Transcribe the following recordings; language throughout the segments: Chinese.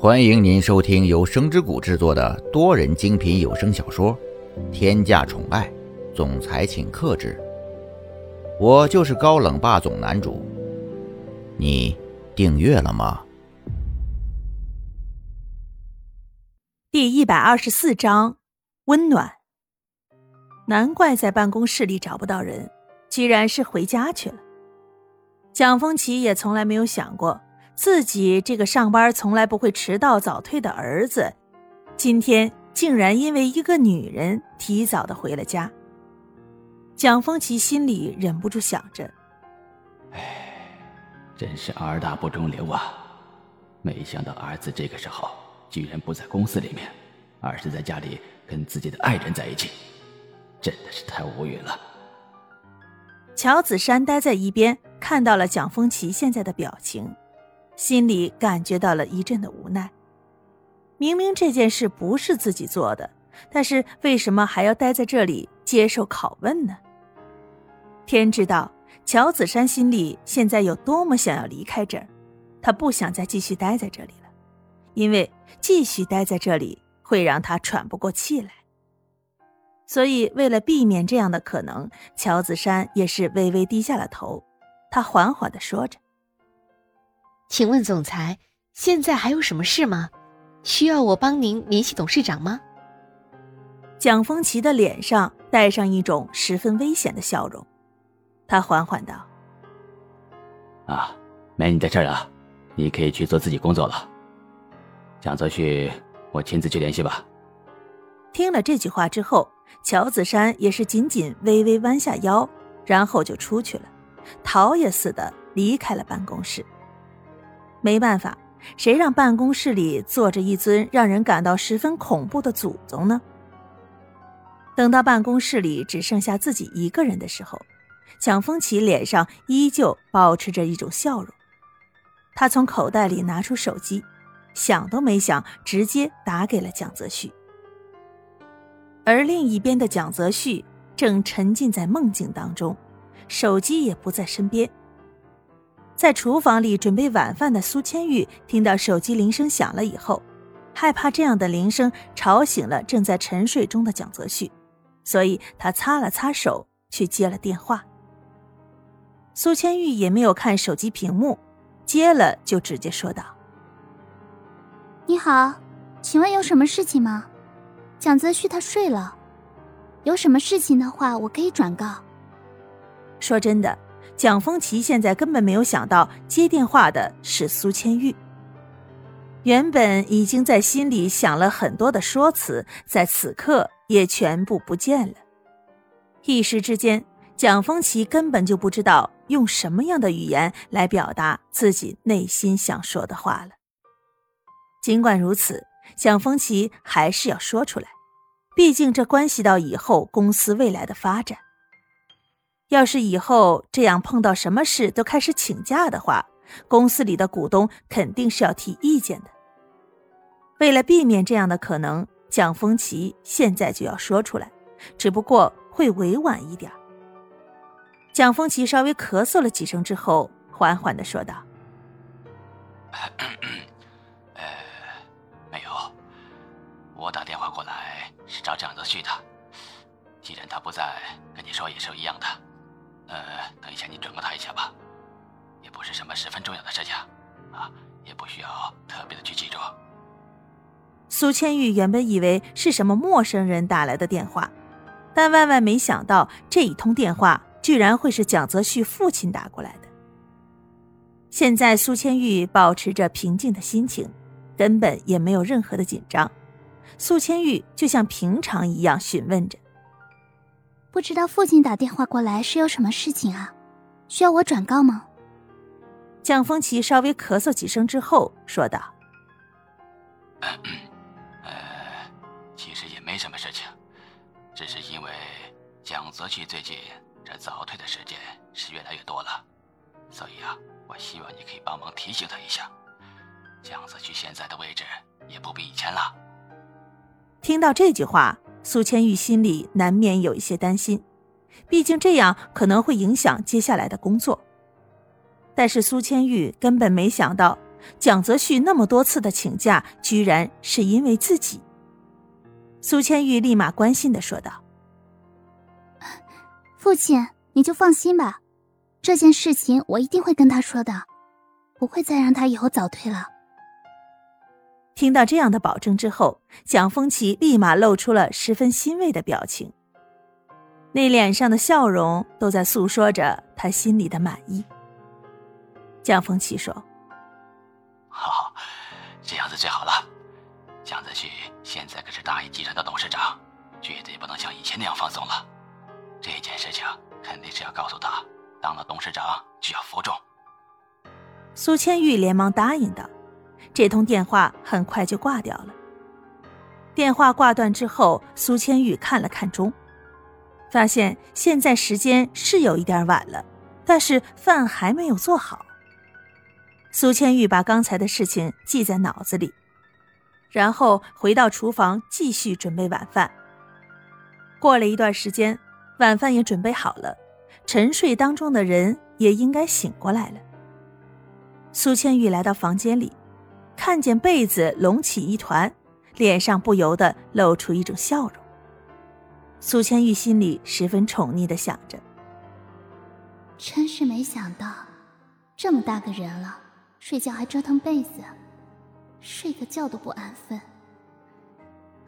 欢迎您收听由声之谷制作的多人精品有声小说《天价宠爱总裁请克制》，我就是高冷霸总男主。你订阅了吗？第一百二十四章温暖。难怪在办公室里找不到人，居然是回家去了。蒋风奇也从来没有想过。自己这个上班从来不会迟到早退的儿子，今天竟然因为一个女人提早的回了家。蒋风奇心里忍不住想着：“哎，真是儿大不中留啊！没想到儿子这个时候居然不在公司里面，而是在家里跟自己的爱人在一起，真的是太无语了。”乔子山待在一边，看到了蒋风奇现在的表情。心里感觉到了一阵的无奈。明明这件事不是自己做的，但是为什么还要待在这里接受拷问呢？天知道，乔子山心里现在有多么想要离开这儿，他不想再继续待在这里了，因为继续待在这里会让他喘不过气来。所以，为了避免这样的可能，乔子山也是微微低下了头，他缓缓地说着。请问总裁，现在还有什么事吗？需要我帮您联系董事长吗？蒋风奇的脸上带上一种十分危险的笑容，他缓缓道：“啊，没你的事儿了，你可以去做自己工作了。蒋泽旭，我亲自去联系吧。”听了这句话之后，乔子山也是紧紧微微弯下腰，然后就出去了，逃也似的离开了办公室。没办法，谁让办公室里坐着一尊让人感到十分恐怖的祖宗呢？等到办公室里只剩下自己一个人的时候，蒋风奇脸上依旧保持着一种笑容。他从口袋里拿出手机，想都没想，直接打给了蒋泽旭。而另一边的蒋泽旭正沉浸在梦境当中，手机也不在身边。在厨房里准备晚饭的苏千玉听到手机铃声响了以后，害怕这样的铃声吵醒了正在沉睡中的蒋泽旭，所以他擦了擦手去接了电话。苏千玉也没有看手机屏幕，接了就直接说道：“你好，请问有什么事情吗？蒋泽旭他睡了，有什么事情的话我可以转告。”说真的。蒋风奇现在根本没有想到接电话的是苏千玉。原本已经在心里想了很多的说辞，在此刻也全部不见了。一时之间，蒋风奇根本就不知道用什么样的语言来表达自己内心想说的话了。尽管如此，蒋风奇还是要说出来，毕竟这关系到以后公司未来的发展。要是以后这样碰到什么事都开始请假的话，公司里的股东肯定是要提意见的。为了避免这样的可能，蒋风奇现在就要说出来，只不过会委婉一点。蒋风奇稍微咳嗽了几声之后，缓缓的说道：“呃，没有，我打电话过来是找蒋泽旭的。既然他不在，跟你说也是一样的。”呃，等一下，你转告他一下吧，也不是什么十分重要的事情，啊，也不需要特别的去记住。苏千玉原本以为是什么陌生人打来的电话，但万万没想到这一通电话居然会是蒋泽旭父亲打过来的。现在苏千玉保持着平静的心情，根本也没有任何的紧张。苏千玉就像平常一样询问着。不知道父亲打电话过来是有什么事情啊？需要我转告吗？蒋风奇稍微咳嗽几声之后说道：“呃，其实也没什么事情，只是因为蒋泽旭最近这早退的时间是越来越多了，所以啊，我希望你可以帮忙提醒他一下。蒋泽旭现在的位置也不比以前了。”听到这句话。苏千玉心里难免有一些担心，毕竟这样可能会影响接下来的工作。但是苏千玉根本没想到蒋泽旭那么多次的请假，居然是因为自己。苏千玉立马关心的说道：“父亲，你就放心吧，这件事情我一定会跟他说的，不会再让他以后早退了。”听到这样的保证之后，蒋风奇立马露出了十分欣慰的表情，那脸上的笑容都在诉说着他心里的满意。蒋风奇说：“好，这样子最好了。蒋子旭现在可是大义集团的董事长，绝对不能像以前那样放松了。这件事情肯定是要告诉他，当了董事长就要服众。”苏千玉连忙答应道。这通电话很快就挂掉了。电话挂断之后，苏千玉看了看钟，发现现在时间是有一点晚了，但是饭还没有做好。苏千玉把刚才的事情记在脑子里，然后回到厨房继续准备晚饭。过了一段时间，晚饭也准备好了，沉睡当中的人也应该醒过来了。苏千玉来到房间里。看见被子隆起一团，脸上不由得露出一种笑容。苏千玉心里十分宠溺的想着：“真是没想到，这么大个人了，睡觉还折腾被子，睡个觉都不安分。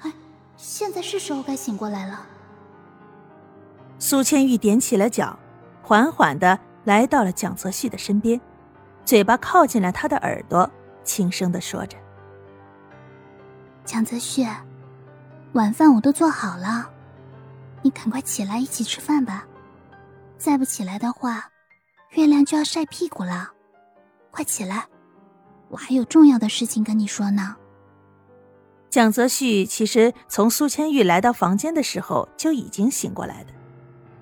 哎，现在是时候该醒过来了。”苏千玉踮起了脚，缓缓的来到了蒋泽旭的身边，嘴巴靠近了他的耳朵。轻声的说着：“蒋泽旭，晚饭我都做好了，你赶快起来一起吃饭吧。再不起来的话，月亮就要晒屁股了。快起来，我还有重要的事情跟你说呢。”蒋泽旭其实从苏千玉来到房间的时候就已经醒过来的，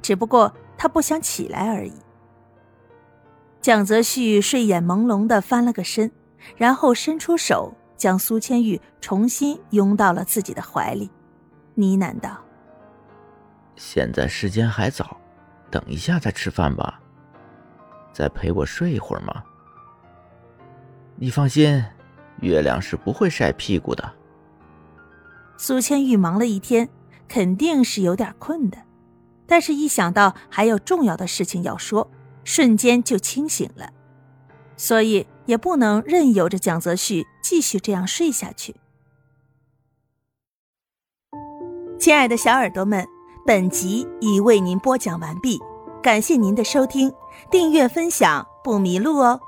只不过他不想起来而已。蒋泽旭睡眼朦胧的翻了个身。然后伸出手，将苏千玉重新拥到了自己的怀里，呢喃道：“现在时间还早，等一下再吃饭吧。再陪我睡一会儿吗？你放心，月亮是不会晒屁股的。”苏千玉忙了一天，肯定是有点困的，但是一想到还有重要的事情要说，瞬间就清醒了，所以。也不能任由着蒋泽旭继续这样睡下去。亲爱的小耳朵们，本集已为您播讲完毕，感谢您的收听，订阅分享不迷路哦。